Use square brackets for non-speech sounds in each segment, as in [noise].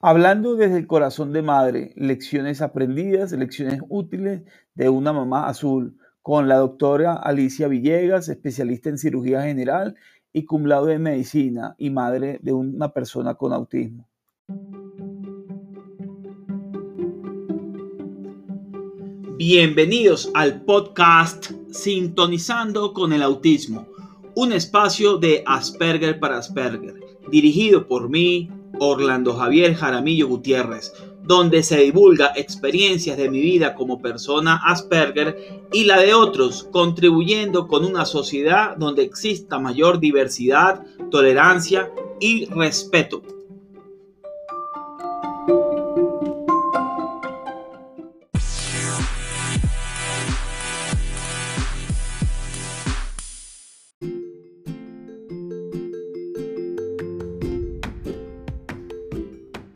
Hablando desde el corazón de madre, lecciones aprendidas, lecciones útiles de una mamá azul, con la doctora Alicia Villegas, especialista en cirugía general y cum en medicina y madre de una persona con autismo. Bienvenidos al podcast Sintonizando con el Autismo, un espacio de Asperger para Asperger, dirigido por mí, Orlando Javier Jaramillo Gutiérrez, donde se divulga experiencias de mi vida como persona Asperger y la de otros, contribuyendo con una sociedad donde exista mayor diversidad, tolerancia y respeto.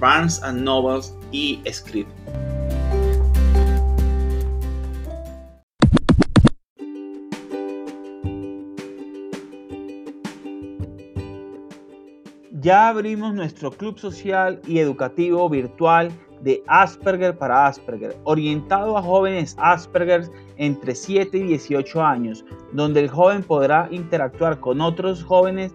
Barnes and Nobles y Script. Ya abrimos nuestro club social y educativo virtual de Asperger para Asperger, orientado a jóvenes Asperger entre 7 y 18 años, donde el joven podrá interactuar con otros jóvenes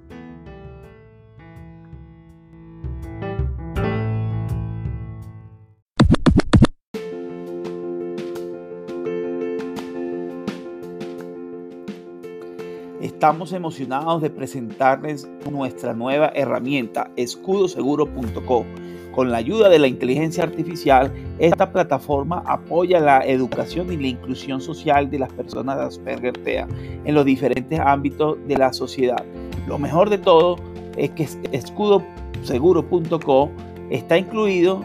Estamos emocionados de presentarles nuestra nueva herramienta, escudoseguro.co. Con la ayuda de la inteligencia artificial, esta plataforma apoya la educación y la inclusión social de las personas de Asperger TEA en los diferentes ámbitos de la sociedad. Lo mejor de todo es que escudoseguro.co está incluido,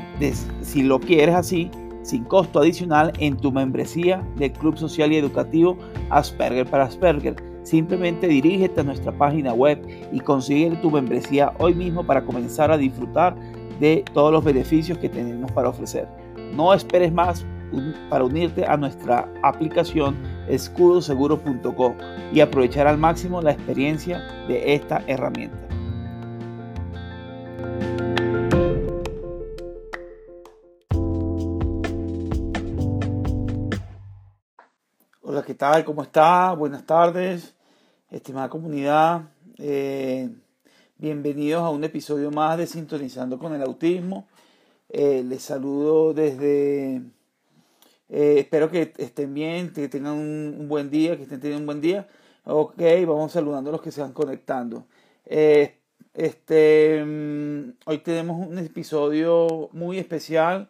si lo quieres así, sin costo adicional en tu membresía del Club Social y Educativo Asperger para Asperger Simplemente dirígete a nuestra página web y consigue tu membresía hoy mismo para comenzar a disfrutar de todos los beneficios que tenemos para ofrecer. No esperes más para unirte a nuestra aplicación escudoseguro.com y aprovechar al máximo la experiencia de esta herramienta. Hola, ¿qué tal? ¿Cómo está? Buenas tardes estimada comunidad, eh, bienvenidos a un episodio más de Sintonizando con el Autismo. Eh, les saludo desde... Eh, espero que estén bien, que tengan un, buen día, que estén teniendo un buen día. Ok, vamos saludando a los que se van conectando. este, mm, hoy tenemos un episodio muy especial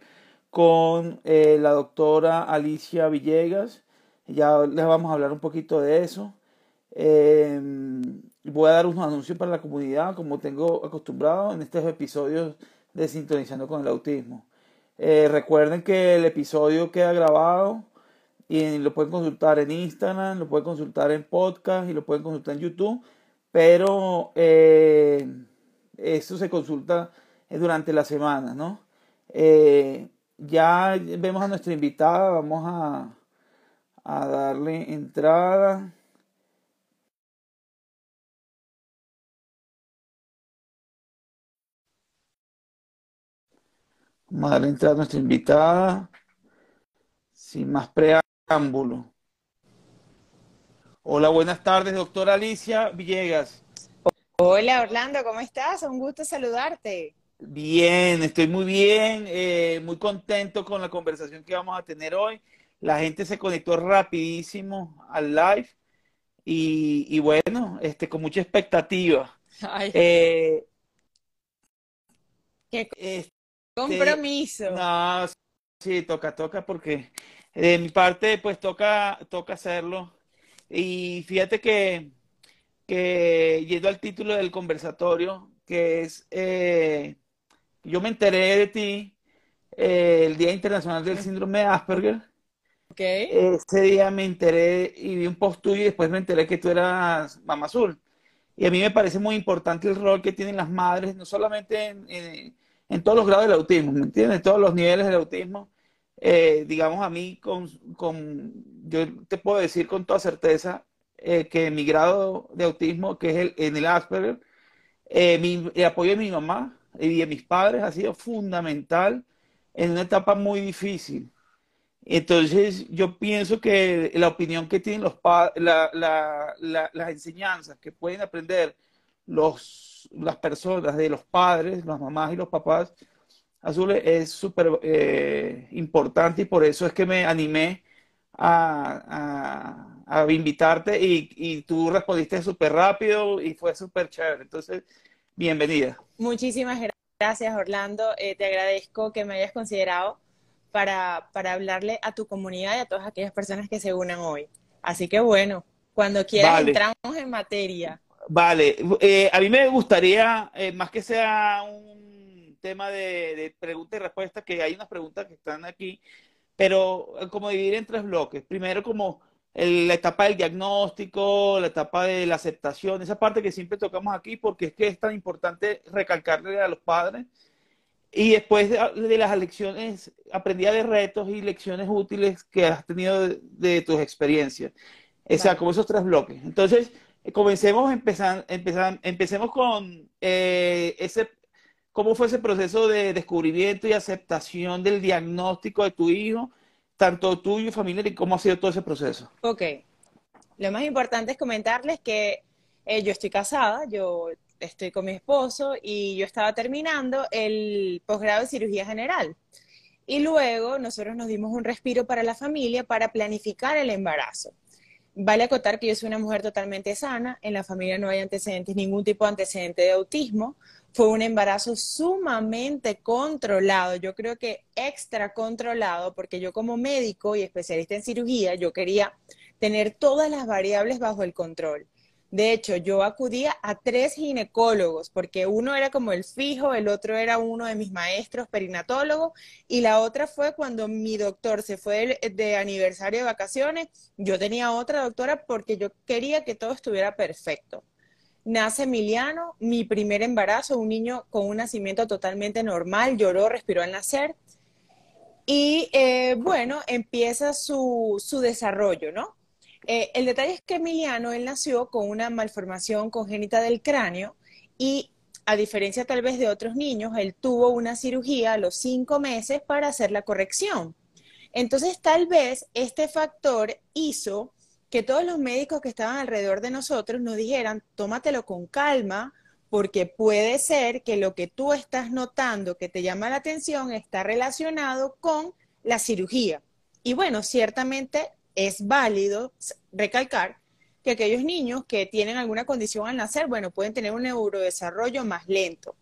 con la doctora Alicia Villegas. Ya les vamos a hablar un poquito de eso. Eh, voy a dar unos anuncios para la comunidad, como tengo acostumbrado en estos episodios de Sintonizando con el Autismo. Eh, recuerden que el episodio queda grabado y lo pueden consultar en Instagram, lo pueden consultar en podcast y lo pueden consultar en YouTube, pero eh, esto se consulta durante la semana, ¿no? Eh, ya vemos a nuestra invitada, vamos a, a darle entrada. Vamos a darle entrada a nuestra invitada. Sin más preámbulo. Hola, buenas tardes, doctora Alicia Villegas. Hola Orlando, ¿cómo estás? Un gusto saludarte. Bien, estoy muy bien, eh, muy contento con la conversación que vamos a tener hoy. La gente se conectó rapidísimo al live y, y bueno, este, con mucha expectativa. Ay, Eh, qué compromiso. no, sí, toca, toca porque de mi parte pues toca, toca hacerlo. Y fíjate que, que yendo al título del conversatorio, que es, eh, yo me enteré de ti eh, el Día Internacional del Síndrome de Asperger. Ok, Ese día me enteré y vi un post tuyo y después me enteré que tú eras Mamá Azul. Y a mí me parece muy importante el rol que tienen las madres, no solamente en, en- en todos los grados del autismo, ¿me entiendes? En todos los niveles del autismo. Eh, digamos, a mí, con, con- yo te puedo decir con toda certeza eh, que mi grado de autismo, que es el, en el Asperger, eh, mi- el apoyo de mi mamá y de mis padres ha sido fundamental en una etapa muy difícil. Entonces, yo pienso que la opinión que tienen los padres, la, la- la- las enseñanzas que pueden aprender los, las personas de los padres, las mamás y los papás azules es súper eh, importante y por eso es que me animé a, a- a invitarte y, y tú respondiste súper rápido y fue súper chévere. Entonces, bienvenida. muchísimas gra- gracias Orlando. Eh, te agradezco que me hayas considerado para, para hablarle a tu comunidad y a todas aquellas personas que se unan hoy. Así que bueno, cuando quieras Vale. entramos en materia. Vale, eh, a mí me gustaría, eh, más que sea un tema de, de pregunta y respuesta, que hay unas preguntas que están aquí, pero eh, como dividir en tres bloques. Primero, como el- la etapa del diagnóstico, la etapa de la aceptación, esa parte que siempre tocamos aquí, porque es que es tan importante recalcarle a los padres. Y después de, de las lecciones, aprendida de retos y lecciones útiles que has tenido de, de tus experiencias. O sea, Vale. como esos tres bloques. Entonces, comencemos, empezan, empezan- empecemos con eh, ese, cómo fue ese proceso de descubrimiento y aceptación del diagnóstico de tu hijo, tanto tuyo, familiar, y cómo ha sido todo ese proceso. Ok, lo más importante es comentarles que eh, yo estoy casada, yo estoy con mi esposo y yo estaba terminando el posgrado de cirugía general. Y luego nosotros nos dimos un respiro para la familia para planificar el embarazo. Vale acotar que yo soy una mujer totalmente sana, en la familia no hay antecedentes, ningún tipo de antecedente de autismo. Fue un embarazo sumamente controlado, yo creo que extra controlado, porque yo como médico y especialista en cirugía, yo quería tener todas las variables bajo el control. De hecho, yo acudía a tres ginecólogos, porque uno era como el fijo, el otro era uno de mis maestros perinatólogos, y la otra fue cuando mi doctor se fue de, de aniversario de vacaciones, yo tenía otra doctora porque yo quería que todo estuviera perfecto. Nace Emiliano, mi primer embarazo, un niño con un nacimiento totalmente normal, lloró, respiró al nacer, y eh, bueno, empieza su, su desarrollo, ¿no? Eh, el detalle es que Emiliano, él nació con una malformación congénita del cráneo y a diferencia tal vez de otros niños, él tuvo una cirugía a los cinco meses para hacer la corrección. Entonces, tal vez este factor hizo que todos los médicos que estaban alrededor de nosotros nos dijeran, tómatelo con calma, porque puede ser que lo que tú estás notando que te llama la atención está relacionado con la cirugía. Y bueno, ciertamente es válido recalcar que aquellos niños que tienen alguna condición al nacer, bueno, pueden tener un neurodesarrollo más lento.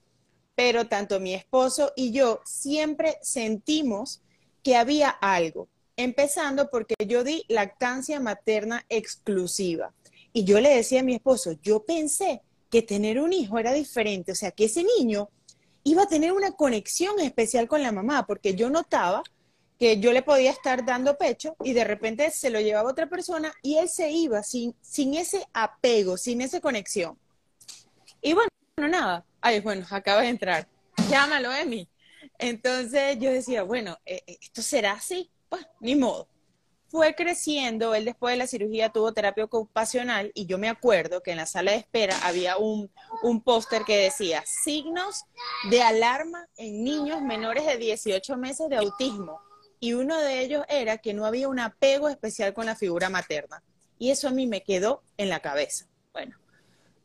Pero tanto mi esposo y yo siempre sentimos que había algo, empezando porque yo di lactancia materna exclusiva. Y yo le decía a mi esposo, yo pensé que tener un hijo era diferente, o sea, que ese niño iba a tener una conexión especial con la mamá, porque yo notaba que yo le podía estar dando pecho y de repente se lo llevaba otra persona y él se iba sin, sin ese apego, sin esa conexión. Y bueno, no nada. Ay, bueno, acaba de entrar. Llámalo, Emi. Entonces yo decía, bueno, eh, ¿esto será así? Pues, ni modo. fue creciendo, él después de la cirugía tuvo terapia ocupacional y yo me acuerdo que en la sala de espera había un, un póster que decía signos de alarma en niños menores de 18 meses de autismo. Y uno de ellos era que no había un apego especial con la figura materna. Y eso a mí me quedó en la cabeza. Bueno,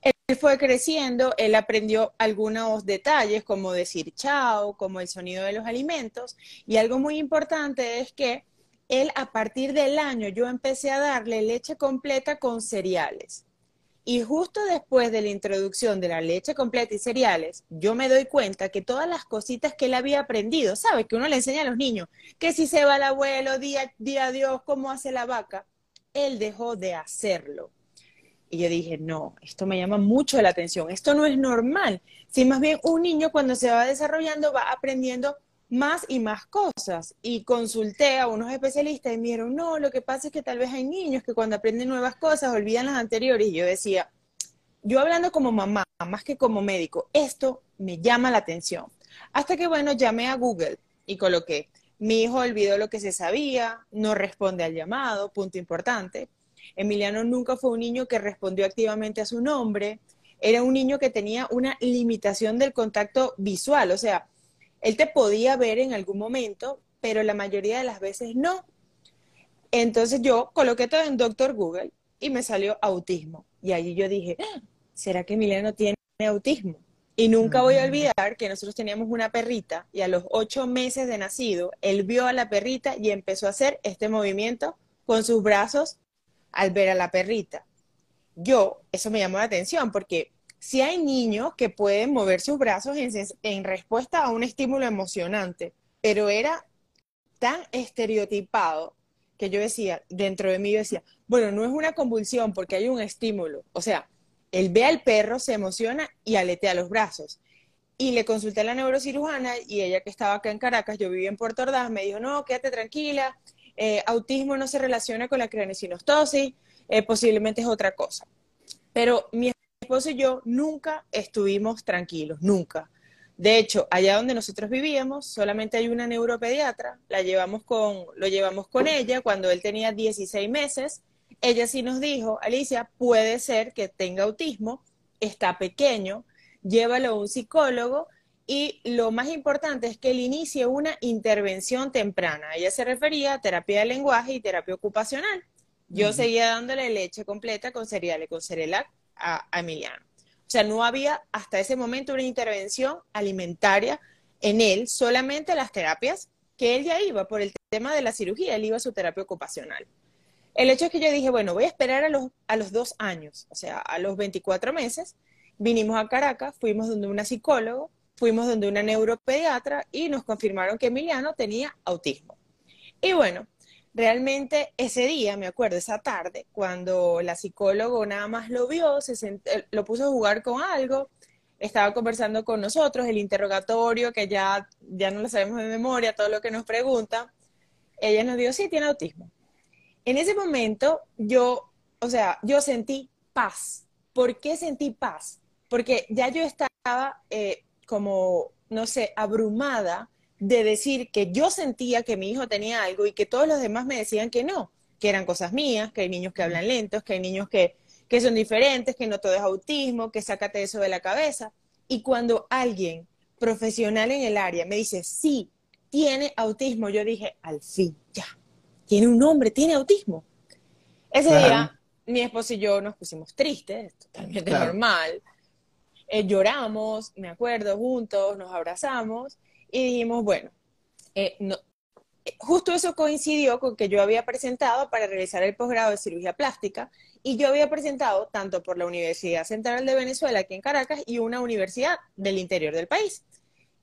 él fue creciendo, él aprendió algunos detalles como decir chao, como el sonido de los alimentos. Y algo muy importante es que él a partir del año yo empecé a darle leche completa con cereales. Y justo después de la introducción de la leche completa y cereales, yo me doy cuenta que todas las cositas que él había aprendido, ¿sabes? Que uno le enseña a los niños, que si se va el abuelo, día, día Dios, cómo hace la vaca, él dejó de hacerlo. Y yo dije, no, esto me llama mucho la atención, esto no es normal. Si más bien un niño cuando se va desarrollando va aprendiendo más y más cosas. Y consulté a unos especialistas y me dijeron, no, lo que pasa es que tal vez hay niños que cuando aprenden nuevas cosas olvidan las anteriores. Y yo decía, yo hablando como mamá, más que como médico, esto me llama la atención. Hasta que, bueno, llamé a Google y coloqué, mi hijo olvidó lo que se sabía, no responde al llamado, punto importante. Emiliano nunca fue un niño que respondió activamente a su nombre, era un niño que tenía una limitación del contacto visual, o sea, él te podía ver en algún momento, pero la mayoría de las veces no. Entonces yo coloqué todo en Doctor Google y me salió autismo. Y allí yo dije, ah, ¿será que Emiliano tiene autismo? Y nunca voy a olvidar que nosotros teníamos una perrita y a los ocho meses de nacido, él vio a la perrita y empezó a hacer este movimiento con sus brazos al ver a la perrita. Yo, eso me llamó la atención porque si hay niños que pueden mover sus brazos en, respuesta a un estímulo emocionante, pero era tan estereotipado que yo decía, dentro de mí yo decía, bueno, no es una convulsión porque hay un estímulo. O sea, él ve al perro, se emociona y aletea los brazos. Y le consulté a la neurocirujana y ella que estaba acá en Caracas, yo vivía en Puerto Ordaz, me dijo, no, quédate tranquila, eh, autismo no se relaciona con la craniosynostosis, eh, posiblemente es otra cosa. Pero mi esposo y yo nunca estuvimos tranquilos, nunca. De hecho, allá donde nosotros vivíamos, solamente hay una neuropediatra, la llevamos con, lo llevamos con ella cuando él tenía 16 meses. Ella sí nos dijo, Alicia, puede ser que tenga autismo, está pequeño, llévalo a un psicólogo y lo más importante es que él inicie una intervención temprana. Ella se refería a terapia de lenguaje y terapia ocupacional. Yo seguía dándole leche completa con cereales, con Cerelac a, Emiliano. O sea, no había hasta ese momento una intervención alimentaria en él, solamente las terapias que él ya iba por el tema de la cirugía, él iba a su terapia ocupacional. El hecho es que yo dije, bueno, voy a esperar a los, a los dos años, o sea, a los 24 meses, vinimos a Caracas, fuimos donde una psicólogo, fuimos donde una neuropediatra y nos confirmaron que Emiliano tenía autismo. Y bueno, realmente ese día, me acuerdo, esa tarde, cuando la psicóloga nada más lo vio, se lo puso a jugar con algo, estaba conversando con nosotros, el interrogatorio, que ya, ya no lo sabemos de memoria, todo lo que nos pregunta, ella nos dijo, sí, tiene autismo. En ese momento yo, o sea, yo sentí paz. ¿Por qué sentí paz? Porque ya yo estaba eh, como, no sé, abrumada de decir que yo sentía que mi hijo tenía algo y que todos los demás me decían que no, que eran cosas mías, que hay niños que hablan lentos, que hay niños que, que son diferentes, que no todo es autismo, que sácate eso de la cabeza. Y cuando alguien profesional en el área me dice, sí, tiene autismo, yo dije, al fin, ya, tiene un nombre, tiene autismo. Ese día, mi esposo y yo nos pusimos tristes, totalmente normal. Eh, lloramos, me acuerdo, juntos, nos abrazamos y dijimos, bueno, eh, justo eso coincidió con que yo había presentado para realizar el posgrado de cirugía plástica y yo había presentado tanto por la Universidad Central de Venezuela aquí en Caracas y una universidad del interior del país.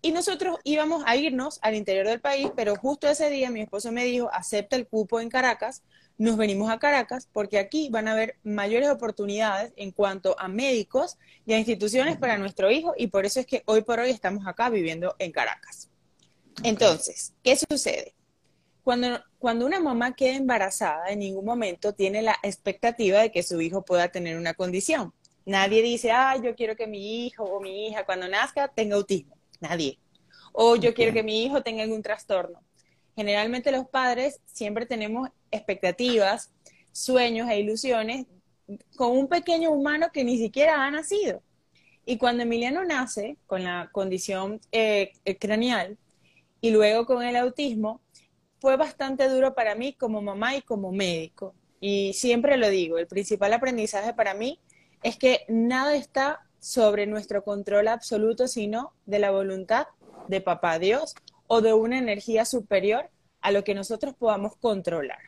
Y nosotros íbamos a irnos al interior del país, pero justo ese día mi esposo me dijo, acepta el cupo en Caracas nos venimos a Caracas porque aquí van a haber mayores oportunidades en cuanto a médicos y a instituciones para nuestro hijo y por eso es que hoy por hoy estamos acá viviendo en Caracas. Entonces, ¿qué sucede? Cuando, cuando una mamá queda embarazada, en ningún momento tiene la expectativa de que su hijo pueda tener una condición. Nadie dice, ah, yo quiero que mi hijo o mi hija cuando nazca tenga autismo. Nadie. O yo quiero que mi hijo tenga algún trastorno. Generalmente los padres siempre tenemos expectativas, sueños e ilusiones con un pequeño humano que ni siquiera ha nacido. Y cuando Emiliano nace con la condición eh, craneal y luego con el autismo, fue bastante duro para mí como mamá y como médico. Y siempre lo digo, el principal aprendizaje para mí es que nada está sobre nuestro control absoluto, sino de la voluntad de Papá Dios o de una energía superior a lo que nosotros podamos controlar.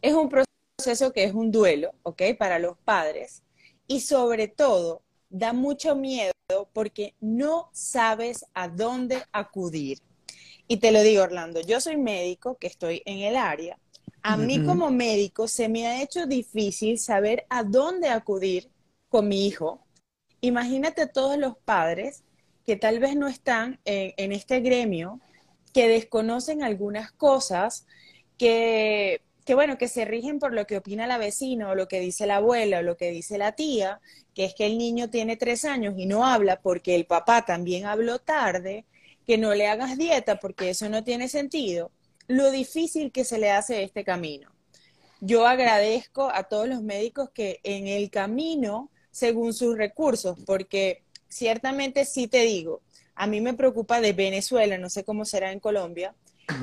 Es un proceso que es un duelo, ¿ok? Para los padres y sobre todo da mucho miedo porque no sabes a dónde acudir. Y te lo digo, Orlando, yo soy médico, que estoy en el área. A mí como médico se me ha hecho difícil saber a dónde acudir con mi hijo. Imagínate todos los padres que tal vez no están en, este gremio, que desconocen algunas cosas, que, que, bueno, que se rigen por lo que opina la vecina o lo que dice la abuela o lo que dice la tía, que es que el niño tiene tres años y no habla porque el papá también habló tarde, que no le hagas dieta porque eso no tiene sentido, lo difícil que se le hace este camino. Yo agradezco a todos los médicos que en el camino, según sus recursos, porque ciertamente sí te digo, a mí me preocupa de Venezuela, no sé cómo será en Colombia,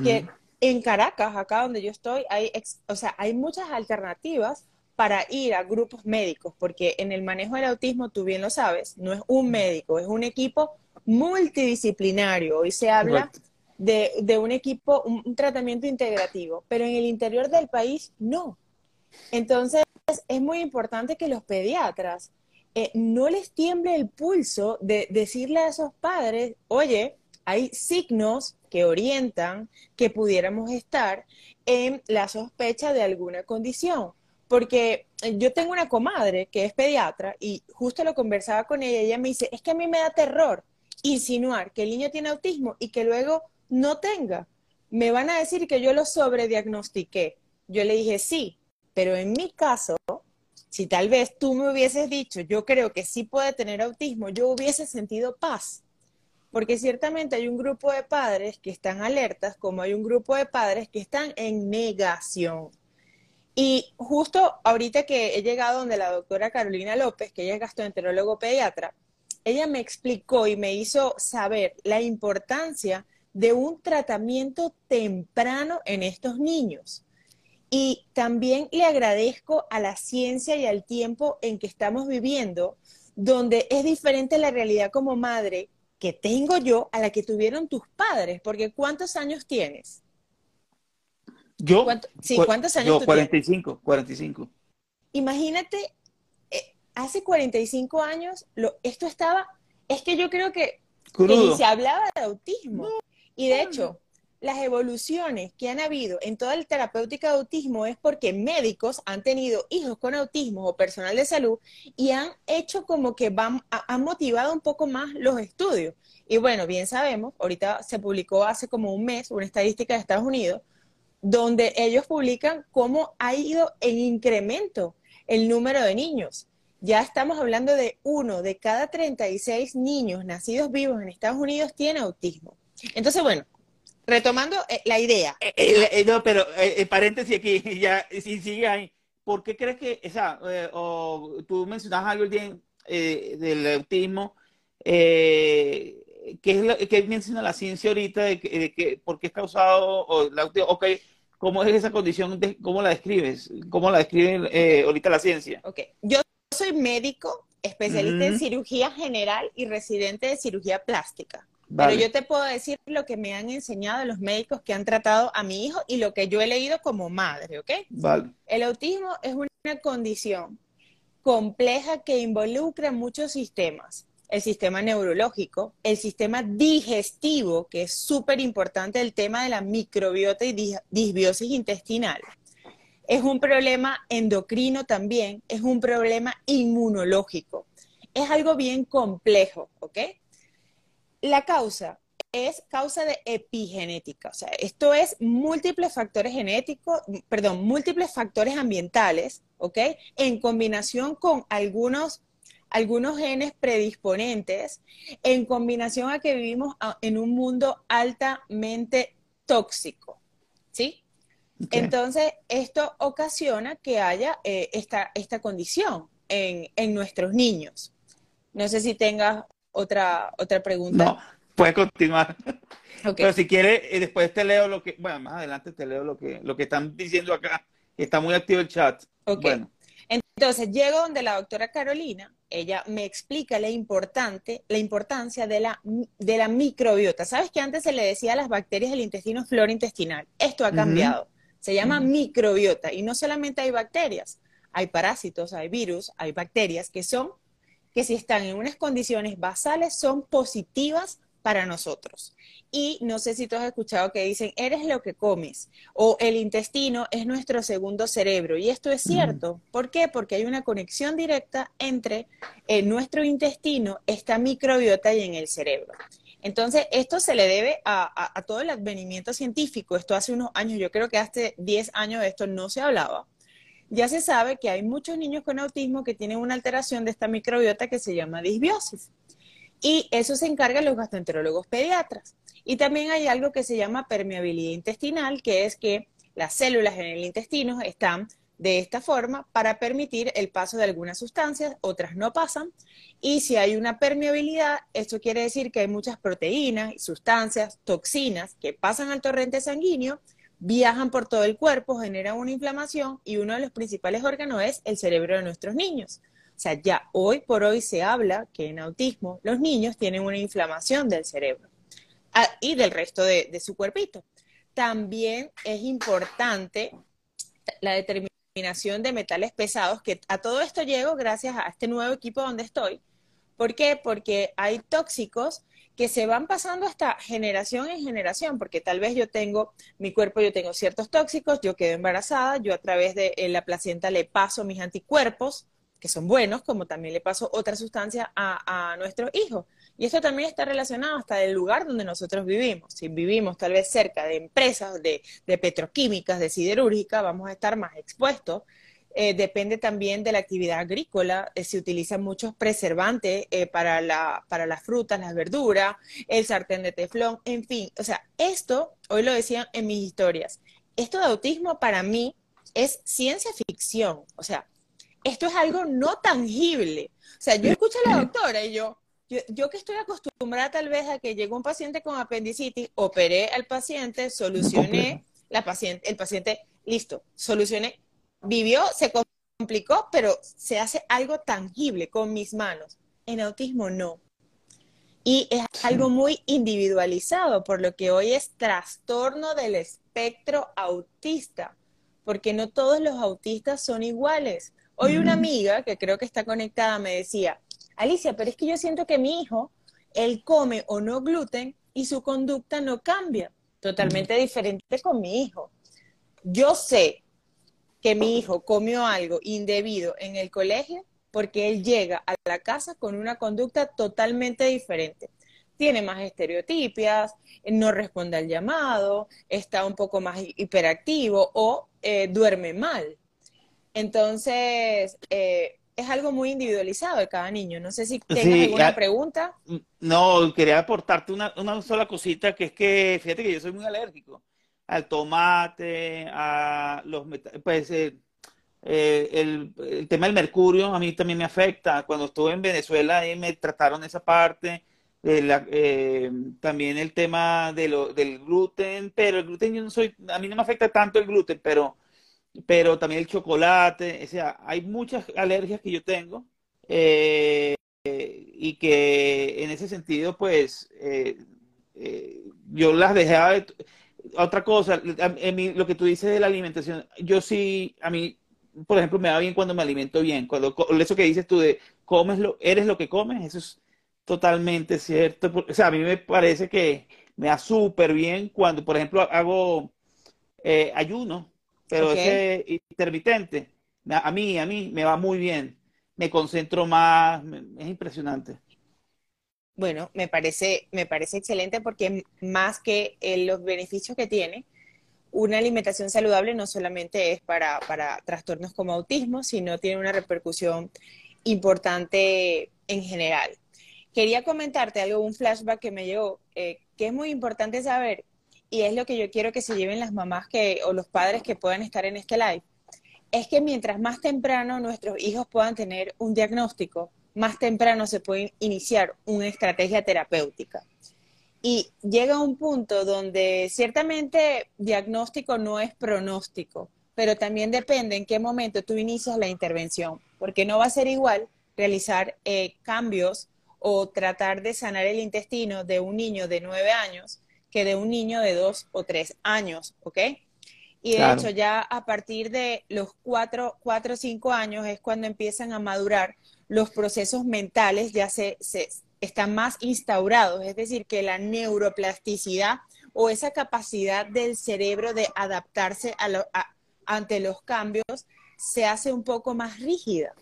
que en Caracas, acá donde yo estoy, hay, o sea, hay muchas alternativas para ir a grupos médicos, porque en el manejo del autismo, tú bien lo sabes, no es un médico, es un equipo multidisciplinario. Hoy se habla de, un equipo, un, tratamiento integrativo, pero en el interior del país no. Entonces, es muy importante que los pediatras eh, no les tiemble el pulso de decirle a esos padres, oye, hay signos que orientan que pudiéramos estar en la sospecha de alguna condición. Porque yo tengo una comadre que es pediatra y justo lo conversaba con ella, ella me dice, es que a mí me da terror insinuar que el niño tiene autismo y que luego no tenga. Me van a decir que yo lo sobrediagnostiqué. Yo le dije, sí, pero en mi caso, si tal vez tú me hubieses dicho, yo creo que sí puede tener autismo, yo hubiese sentido paz. Porque ciertamente hay un grupo de padres que están alertas, como hay un grupo de padres que están en negación. Y justo ahorita que he llegado donde la doctora Carolina López, que ella es gastroenterólogo pediatra, ella me explicó y me hizo saber la importancia de un tratamiento temprano en estos niños. Y también le agradezco a la ciencia y al tiempo en que estamos viviendo, donde es diferente la realidad como madre que tengo yo a la que tuvieron tus padres, porque ¿cuántos años tienes? Yo, sí, ¿cuántos años yo, 45, 45. Imagínate hace 45 años lo, esto estaba, es que yo creo que, ni se hablaba de autismo. y de hecho, las evoluciones que han habido en toda la terapéutica de autismo es porque médicos han tenido hijos con autismo o personal de salud y han hecho como que van, han motivado un poco más los estudios. Y bueno, bien sabemos, ahorita se publicó hace como un mes una estadística de Estados Unidos donde ellos publican cómo ha ido en incremento el número de niños ya estamos hablando de uno de cada 36 niños nacidos vivos en Estados Unidos tiene autismo. Entonces, bueno, retomando eh, la idea. Eh, eh, no, pero paréntesis aquí, [laughs] ya, si sigue ahí. ¿Por qué crees que, o sea, o tú mencionabas algo bien del autismo, ¿qué es lo que menciona la ciencia ahorita de que, por qué es causado o autismo? Okay, ¿Cómo es esa condición? ¿Cómo la describes? ¿Cómo la describe ahorita la ciencia? Ok, yo soy médico, especialista en cirugía general y residente de cirugía plástica. Pero yo te puedo decir lo que me han enseñado los médicos que han tratado a mi hijo y lo que yo he leído como madre, ¿ok? Vale. El autismo es una condición compleja que involucra muchos sistemas. El sistema neurológico, el sistema digestivo, que es súper importante, el tema de la microbiota y disbiosis intestinal es un problema endocrino también, es un problema inmunológico. Es algo bien complejo, ¿ok? La causa es causa de epigenética, o sea, esto es múltiples factores genéticos, perdón, múltiples factores ambientales, ¿ok? En combinación con algunos algunos genes predisponentes, en combinación a que vivimos en un mundo altamente tóxico, ¿sí? Entonces, esto ocasiona que haya eh, esta, esta condición en, en nuestros niños. No sé si tengas otra, otra pregunta. No, puedes continuar. Pero si quieres, eh, después te leo lo que, bueno, más adelante te leo lo que, lo que están diciendo acá. Está muy activo el chat. Bueno. Entonces, llego donde la doctora Carolina, ella me explica la, importante, la importancia de la, de la microbiota. ¿Sabes que antes se le decía a las bacterias del intestino flora intestinal? Esto ha cambiado. Se llama microbiota y no solamente hay bacterias, hay parásitos, hay virus, hay bacterias que son, que si están en unas condiciones basales son positivas para nosotros. Y no sé si tú has escuchado que dicen, eres lo que comes, o el intestino es nuestro segundo cerebro. Y esto es cierto. ¿Por qué? Porque hay una conexión directa entre eh, nuestro intestino, esta microbiota y en el cerebro. Entonces, esto se le debe a, a, todo el advenimiento científico. Esto hace unos años, yo creo que hace 10 años de esto no se hablaba. Ya se sabe que hay muchos niños con autismo que tienen una alteración de esta microbiota que se llama disbiosis. Y eso se encargan los gastroenterólogos pediatras. Y también hay algo que se llama permeabilidad intestinal, que es que las células en el intestino están de esta forma para permitir el paso de algunas sustancias, otras no pasan. Y si hay una permeabilidad, esto quiere decir que hay muchas proteínas, sustancias, toxinas que pasan al torrente sanguíneo, viajan por todo el cuerpo, generan una inflamación y uno de los principales órganos es el cerebro de nuestros niños. O sea, ya hoy por hoy se habla que en autismo los niños tienen una inflamación del cerebro ah, y del resto de, su cuerpito. También es importante la determinación de metales pesados, que a todo esto llego gracias a este nuevo equipo donde estoy. ¿Por qué? Porque hay tóxicos que se van pasando hasta generación en generación, porque tal vez yo tengo, mi cuerpo, yo tengo ciertos tóxicos, yo quedo embarazada, yo a través de eh, la placenta le paso mis anticuerpos, que son buenos, como también le paso otra sustancia a, a nuestros hijos. Y esto también está relacionado hasta del lugar donde nosotros vivimos. Si vivimos tal vez cerca de empresas de, de petroquímicas, de siderúrgica, vamos a estar más expuestos. Eh, depende también de la actividad agrícola. Eh, se utilizan muchos preservantes eh, para, la, para las frutas, las verduras, el sartén de teflón, en fin. O sea, esto, hoy lo decían en mis historias, esto de autismo para mí es ciencia ficción. O sea, esto es algo no tangible. O sea, yo escucho a la doctora y yo, yo, que estoy acostumbrada tal vez a que llegó un paciente con apendicitis, operé al paciente, solucioné, la paciente, el paciente, listo, solucioné, vivió, se complicó, pero se hace algo tangible con mis manos. En autismo no. Y es algo muy individualizado, por lo que hoy es trastorno del espectro autista, porque no todos los autistas son iguales. Hoy una amiga que creo que está conectada me decía, Alicia, pero es que yo siento que mi hijo, él come o no gluten y su conducta no cambia. Totalmente diferente con mi hijo. Yo sé que mi hijo comió algo indebido en el colegio porque él llega a la casa con una conducta totalmente diferente. Tiene más estereotipias, no responde al llamado, está un poco más hiperactivo o eh, duerme mal. Entonces, eh, es algo muy individualizado de cada niño. No sé si tienes alguna pregunta. No, quería aportarte una, sola cosita, que es que, fíjate que yo soy muy alérgico al tomate, a los pues eh, eh, el, tema del mercurio a mí también me afecta. Cuando estuve en Venezuela ahí me trataron esa parte. también el tema de lo, del gluten, pero el gluten yo no soy, a mí no me afecta tanto el gluten, pero pero también el chocolate, o sea, hay muchas alergias que yo tengo eh, y que en ese sentido, pues, eh, eh, yo las dejaba de... Otra cosa, lo que tú dices de la alimentación, yo sí, a mí, por ejemplo, me va bien cuando me alimento bien, cuando eso que dices tú de comes lo, eres lo que comes, eso es totalmente cierto. O sea, a mí me parece que me da súper bien cuando, por ejemplo, hago ayuno pero ese intermitente, a mí, a mí me va muy bien. Me concentro más, es impresionante. Bueno, me parece, me parece excelente porque más que los beneficios que tiene, una alimentación saludable no solamente es para, para trastornos como autismo, sino tiene una repercusión importante en general. Quería comentarte algo, un flashback que me llegó, eh, que es muy importante saber y es lo que yo quiero que se lleven las mamás que, o los padres que puedan estar en este live, es que mientras más temprano nuestros hijos puedan tener un diagnóstico, más temprano se puede iniciar una estrategia terapéutica. Y llega un punto donde ciertamente diagnóstico no es pronóstico, pero también depende en qué momento tú inicias la intervención, porque no va a ser igual realizar eh, cambios o tratar de sanar el intestino de un niño de nueve años que de un niño de dos o tres años, ¿ok? Y de hecho ya a partir de los cuatro, cuatro o cinco años es cuando empiezan a madurar los procesos mentales, ya se, están más instaurados, es decir, que la neuroplasticidad o esa capacidad del cerebro de adaptarse ante los cambios se hace un poco más rígida.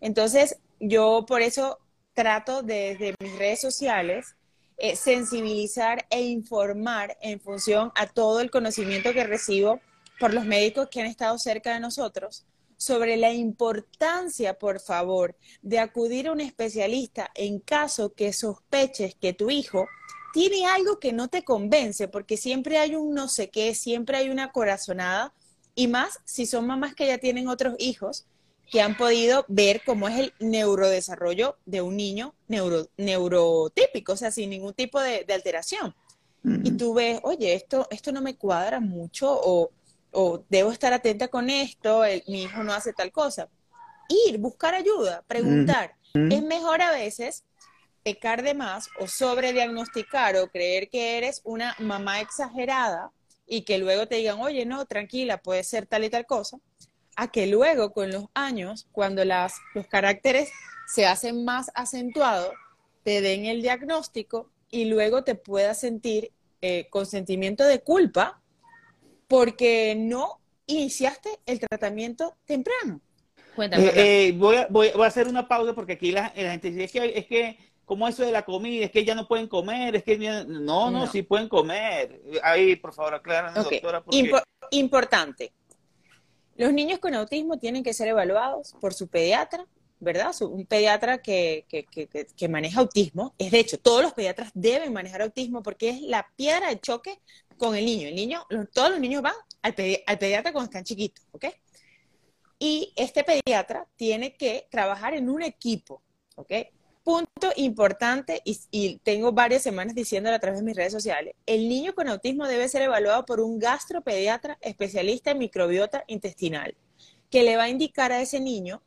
Entonces, yo por eso trato desde mis redes sociales eh, sensibilizar e informar en función a todo el conocimiento que recibo por los médicos que han estado cerca de nosotros sobre la importancia, por favor, de acudir a un especialista en caso que sospeches que tu hijo tiene algo que no te convence, porque siempre hay un no sé qué, siempre hay una corazonada, y más si son mamás que ya tienen otros hijos que han podido ver cómo es el neurodesarrollo de un niño neuro, neurotípico, o sea, sin ningún tipo de, alteración. Y tú ves, oye, esto, esto no me cuadra mucho o, o debo estar atenta con esto, mi hijo no hace tal cosa. Ir, buscar ayuda, preguntar. Es mejor a veces pecar de más o sobrediagnosticar o creer que eres una mamá exagerada y que luego te digan, oye, no, tranquila, puede ser tal y tal cosa, a que luego con los años, cuando las, los caracteres se hacen más acentuados, te den el diagnóstico y luego te puedas sentir eh, con sentimiento de culpa porque no iniciaste el tratamiento temprano. Cuéntame. Eh, eh, voy, a, voy, a, hacer una pausa porque aquí la, gente dice, es que, es que, como eso de la comida, es que ya no pueden comer, es que no, no, sí pueden comer. Ahí, por favor, acláranos, doctora. importante, los niños con autismo tienen que ser evaluados por su pediatra, ¿verdad? Un pediatra que, que, maneja autismo. Es de hecho, todos los pediatras deben manejar autismo porque es la piedra de choque con el niño. El niño, todos los niños van al, al pediatra cuando están chiquitos, ¿ok? Y este pediatra tiene que trabajar en un equipo, ¿ok? punto importante, y, tengo varias semanas diciéndolo a través de mis redes sociales, el niño con autismo debe ser evaluado por un gastropediatra especialista en microbiota intestinal, que le va a indicar a ese niño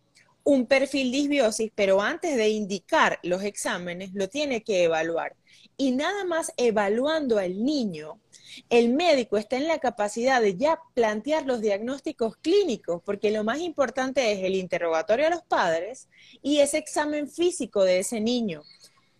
un perfil disbiosis, pero antes de indicar los exámenes, lo tiene que evaluar. Y nada más evaluando al niño, el médico está en la capacidad de ya plantear los diagnósticos clínicos, porque lo más importante es el interrogatorio a los padres y ese examen físico de ese niño,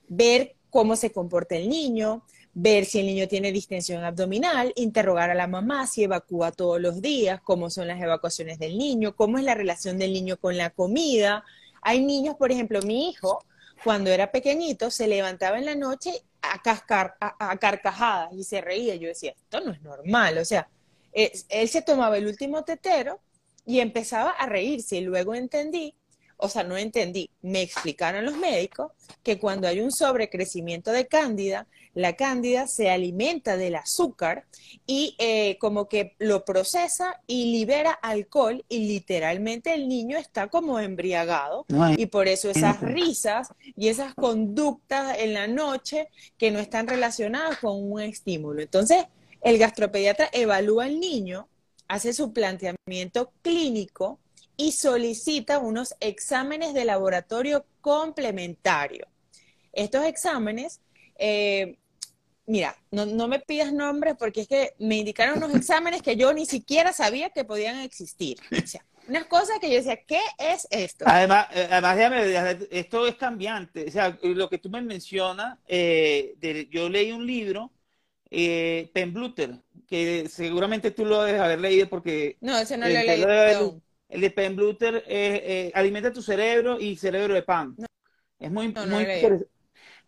ver cómo se comporta el niño, ver si el niño tiene distensión abdominal, interrogar a la mamá si evacúa todos los días, cómo son las evacuaciones del niño, cómo es la relación del niño con la comida. Hay niños, por ejemplo, mi hijo, cuando era pequeñito, se levantaba en la noche a, cascar, a, carcajadas y se reía. Yo decía, esto no es normal. O sea, él se tomaba el último tetero y empezaba a reírse. Y luego entendí, o sea, no entendí, me explicaron los médicos que cuando hay un sobrecrecimiento de cándida, la cándida se alimenta del azúcar y eh, como que lo procesa y libera alcohol y literalmente el niño está como embriagado. Y por eso esas risas y esas conductas en la noche que no están relacionadas con un estímulo. Entonces, el gastropediatra evalúa al niño, hace su planteamiento clínico y solicita unos exámenes de laboratorio complementarios. Estos exámenes eh, mira, no, me pidas nombres porque es que me indicaron unos exámenes que yo ni siquiera sabía que podían existir. O sea, unas cosas que yo decía, ¿qué es esto? Además, eh, además esto es cambiante. O sea, lo que tú me mencionas, eh, yo leí un libro, eh, Bluter, que seguramente tú lo debes haber leído porque... No, ese no lo he leído. El, de Pen Bluter eh, alimenta tu cerebro y cerebro de pan. Es muy, muy interesante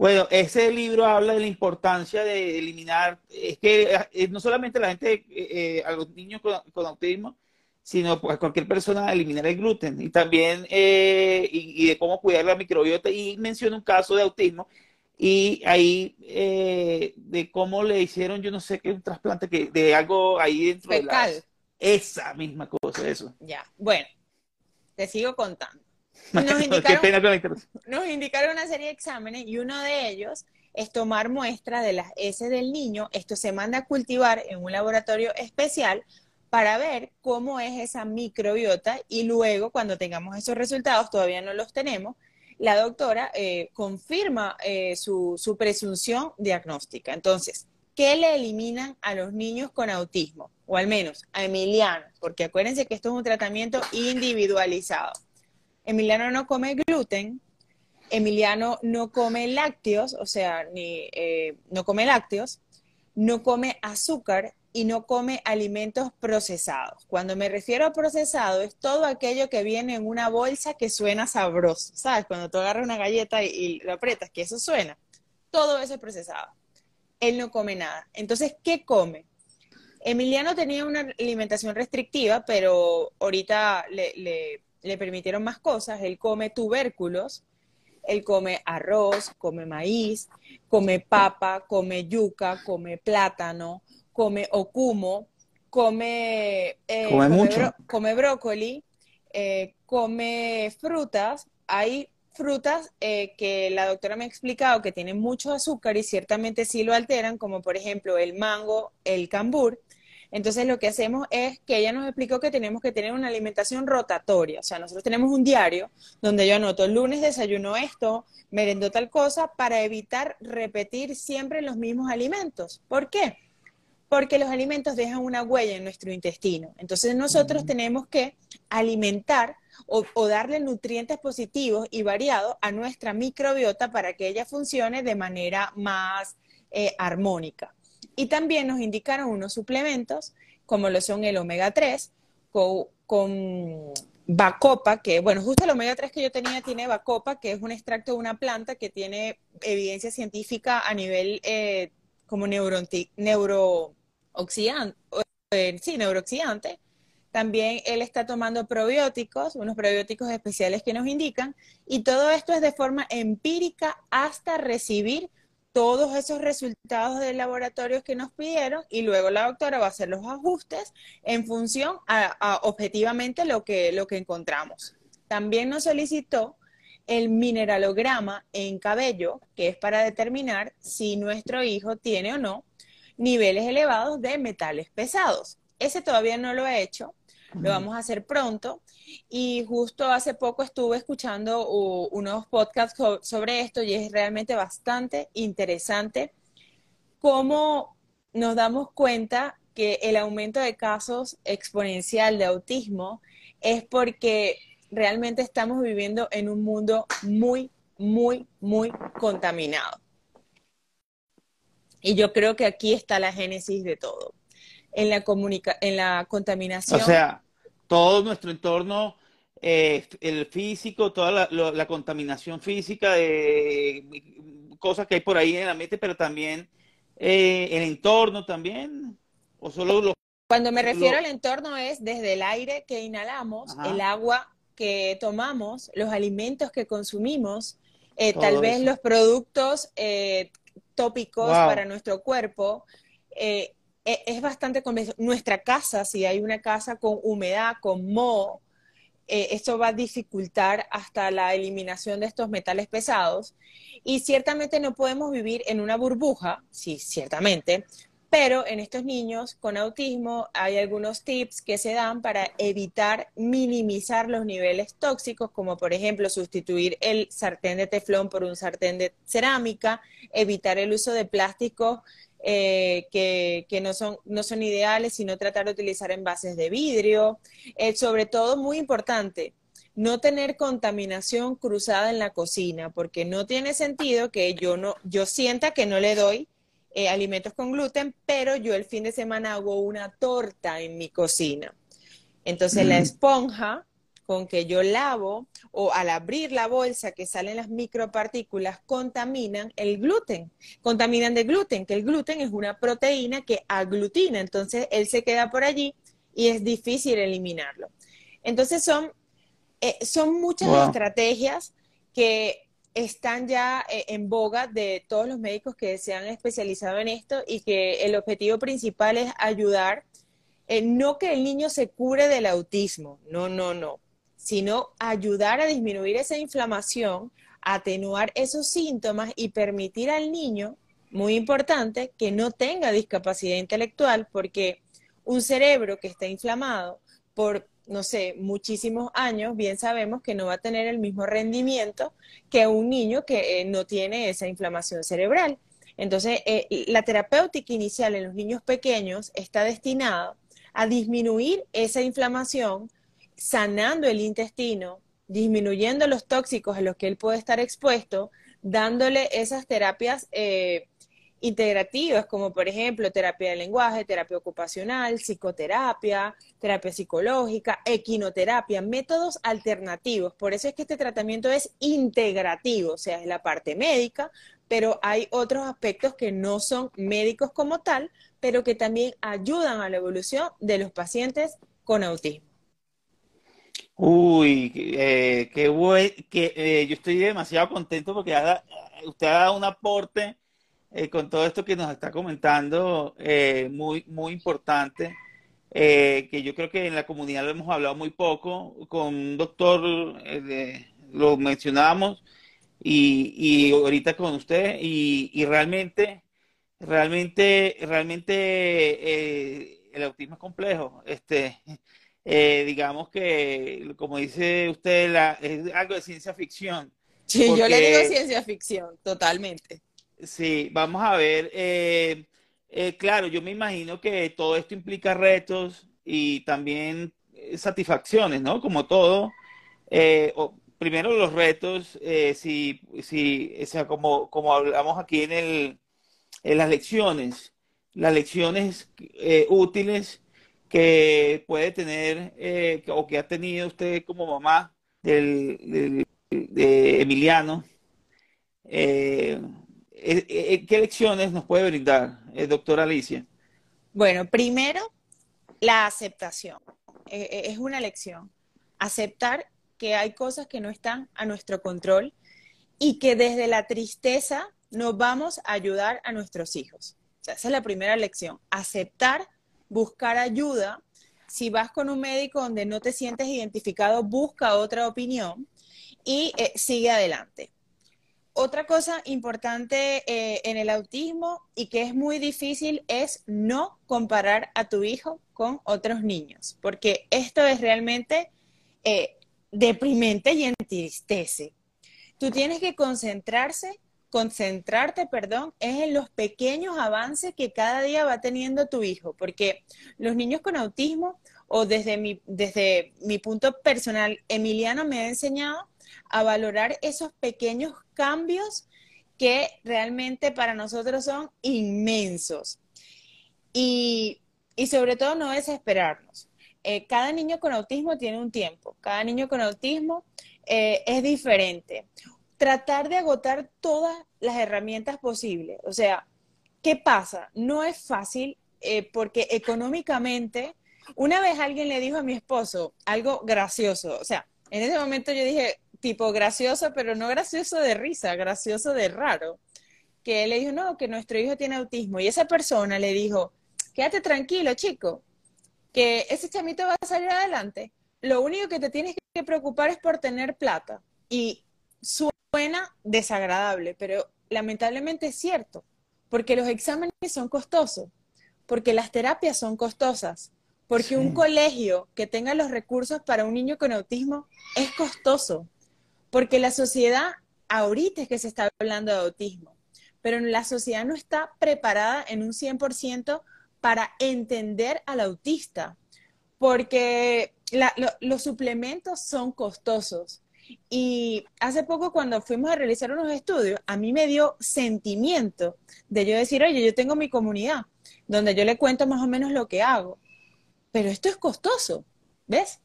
bueno, ese libro habla de la importancia de eliminar, es que eh, no solamente la gente, eh, eh, a los niños con, autismo, sino a cualquier persona eliminar el gluten. Y también y, de cómo cuidar la microbiota. Y menciona un caso de autismo Y ahí, eh, de cómo le hicieron, yo no sé qué, un trasplante que, de algo ahí dentro de la... Esa misma cosa, eso. Ya, bueno, te sigo contando. Nos indicaron, nos indicaron una serie de exámenes y uno de ellos es tomar muestra de las heces del niño. Esto se manda a cultivar en un laboratorio especial para ver cómo es esa microbiota y luego cuando tengamos esos resultados, todavía no los tenemos, la doctora eh, confirma eh, su, su presunción diagnóstica. Entonces, ¿qué le eliminan a los niños con autismo? O al menos a Emiliano, porque acuérdense que esto es un tratamiento individualizado. Emiliano no come gluten, Emiliano no come lácteos, o sea, ni, eh, no come lácteos, no come azúcar y no come alimentos procesados. Cuando me refiero a procesado, es todo aquello que viene en una bolsa que suena sabroso. ¿Sabes? Cuando tú agarras una galleta y, y lo aprietas, que eso suena. Todo eso es procesado. Él no come nada. Entonces, ¿qué come? Emiliano tenía una alimentación restrictiva, pero ahorita le, le- le permitieron más cosas. Él come tubérculos, él come arroz, come maíz, come papa, come yuca, come plátano, come ocumo, come, eh, Come mucho. come brócoli, eh, come frutas. Hay frutas eh, que la doctora me ha explicado que tienen mucho azúcar y ciertamente sí lo alteran, como por ejemplo el mango, el cambur. Entonces lo que hacemos es que ella nos explicó que tenemos que tener una alimentación rotatoria, o sea, nosotros tenemos un diario donde yo anoto el lunes desayuno esto, merendó tal cosa, para evitar repetir siempre los mismos alimentos. ¿Por qué? Porque los alimentos dejan una huella en nuestro intestino. Entonces nosotros tenemos que alimentar o, darle nutrientes positivos y variados a nuestra microbiota para que ella funcione de manera más eh, armónica. Y también nos indicaron unos suplementos, como lo son el omega 3, con, Bacopa, que bueno, justo el omega 3 que yo tenía tiene Bacopa, que es un extracto de una planta que tiene evidencia científica a nivel eh, como neurooxidante, eh, sí, neurooxidante. También él está tomando probióticos, unos probióticos especiales que nos indican, y todo esto es de forma empírica hasta recibir todos esos resultados de laboratorios que nos pidieron y luego la doctora va a hacer los ajustes en función a, objetivamente lo que, lo que encontramos. También nos solicitó el mineralograma en cabello, que es para determinar si nuestro hijo tiene o no niveles elevados de metales pesados. Ese todavía no lo he hecho, lo vamos a hacer pronto. Y justo hace poco estuve escuchando unos podcasts so- sobre esto y es realmente bastante interesante cómo nos damos cuenta que el aumento de casos exponencial de autismo es porque realmente estamos viviendo en un mundo muy, muy, muy contaminado. Y yo creo que aquí está la génesis de todo. En la, comunica en la O contaminación. sea, todo nuestro entorno, eh, el físico, toda la, lo- la contaminación física de cosas que hay por ahí en la mente, pero también eh, el entorno también, o solo lo, Cuando me refiero al entorno es desde el aire que inhalamos, Ajá. el agua que tomamos, los alimentos que consumimos, eh, tal vez eso. los productos eh, tópicos Wow. para nuestro cuerpo. eh, es bastante complejo. Nuestra casa, si hay una casa con humedad, con moho, eh, esto va a dificultar hasta la eliminación de estos metales pesados. Y ciertamente no podemos vivir en una burbuja, sí, ciertamente, pero en estos niños con autismo hay algunos tips que se dan para evitar minimizar los niveles tóxicos, como por ejemplo sustituir el sartén de teflón por un sartén de cerámica, evitar el uso de plásticos eh, que, que no, son, no son ideales, sino tratar de utilizar envases de vidrio. Eh, sobre todo, muy importante, no tener contaminación cruzada en la cocina, porque no tiene sentido que yo no, yo sienta que no le doy eh, alimentos con gluten, pero yo el fin de semana hago una torta en mi cocina. Entonces la Mm. esponja con que yo lavo o al abrir la bolsa que salen las micropartículas contaminan el gluten, contaminan de gluten, que el gluten es una proteína que aglutina, entonces él se queda por allí y es difícil eliminarlo. Entonces son, eh, son muchas Wow. estrategias que están ya eh, en boga de todos los médicos que se han especializado en esto y que el objetivo principal es ayudar, eh, no que el niño se cure del autismo, no, no, no, sino ayudar a disminuir esa inflamación, atenuar esos síntomas y permitir al niño, muy importante, que no tenga discapacidad intelectual, porque un cerebro que está inflamado por no sé, muchísimos años, bien sabemos que no va a tener el mismo rendimiento que un niño que eh, no tiene esa inflamación cerebral. Entonces, eh, la terapéutica inicial en los niños pequeños está destinada a disminuir esa inflamación, sanando el intestino, disminuyendo los tóxicos a los que él puede estar expuesto, dándole esas terapias eh, integrativas, como por ejemplo terapia de lenguaje, terapia ocupacional, psicoterapia, terapia psicológica, equinoterapia, métodos alternativos. Por eso es que este tratamiento es integrativo, o sea, es la parte médica, pero hay otros aspectos que no son médicos como tal, pero que también ayudan a la evolución de los pacientes con autismo. Uy, eh, qué bueno, eh, yo estoy demasiado contento porque usted ha dado un aporte eh, con todo esto que nos está comentando, eh, muy, muy importante, eh, que yo creo que en la comunidad lo hemos hablado muy poco, con un doctor, lo mencionamos, y, y, ahorita con usted, y, y realmente, realmente, realmente el autismo es complejo. Este, digamos que, como dice usted, la, es algo de ciencia ficción. Sí, yo le digo ciencia ficción, totalmente. Sí, vamos a ver. Eh, eh, claro, yo me imagino que todo esto implica retos y también eh, satisfacciones, ¿no? Como todo. primero los retos, si, si, o sea, como, como hablamos aquí en, el, en las lecciones, las lecciones útiles que puede tener o que ha tenido usted como mamá del, de Emiliano. Eh, eh, ¿Qué lecciones nos puede brindar, eh, doctora Alicia? Bueno, primero, la aceptación. es una lección. Aceptar que hay cosas que no están a nuestro control y que desde la tristeza nos vamos a ayudar a nuestros hijos. esa es la primera lección. Aceptar, buscar ayuda. Si vas con un médico donde no te sientes identificado, busca otra opinión y sigue adelante. Otra cosa importante eh, en el autismo y que es muy difícil es no comparar a tu hijo con otros niños, porque esto es realmente eh, deprimente y entristece. Tú tienes que concentrarse, concentrarte, perdón, es en los pequeños avances que cada día va teniendo tu hijo, porque los niños con autismo, o desde mi, desde mi punto personal, Emiliano me ha enseñado a valorar esos pequeños cambios que realmente para nosotros son inmensos. Y, sobre todo no desesperarnos. Eh, cada niño con autismo tiene un tiempo, cada niño con autismo eh, es diferente. Tratar de agotar todas las herramientas posibles. O sea, ¿qué pasa? No es fácil eh, porque económicamente, una vez alguien le dijo a mi esposo algo gracioso, o sea, en ese momento yo dije, tipo gracioso, pero no gracioso de risa, gracioso de raro, que le dijo, no, que nuestro hijo tiene autismo. Y esa persona le dijo, quédate tranquilo, chico, que ese chamito va a salir adelante. Lo único que te tienes que preocupar es por tener plata. Y suena desagradable, pero lamentablemente es cierto, porque los exámenes son costosos, porque las terapias son costosas, porque un colegio que tenga los recursos para un niño con autismo es costoso. Porque la sociedad, ahorita es que se está hablando de autismo, pero la sociedad no está preparada en un 100% para entender al autista, porque los suplementos son costosos. Y hace poco cuando fuimos a realizar unos estudios, a mí me dio sentimiento de yo decir, oye, yo tengo mi comunidad, donde yo le cuento más o menos lo que hago, pero esto es costoso, ¿ves?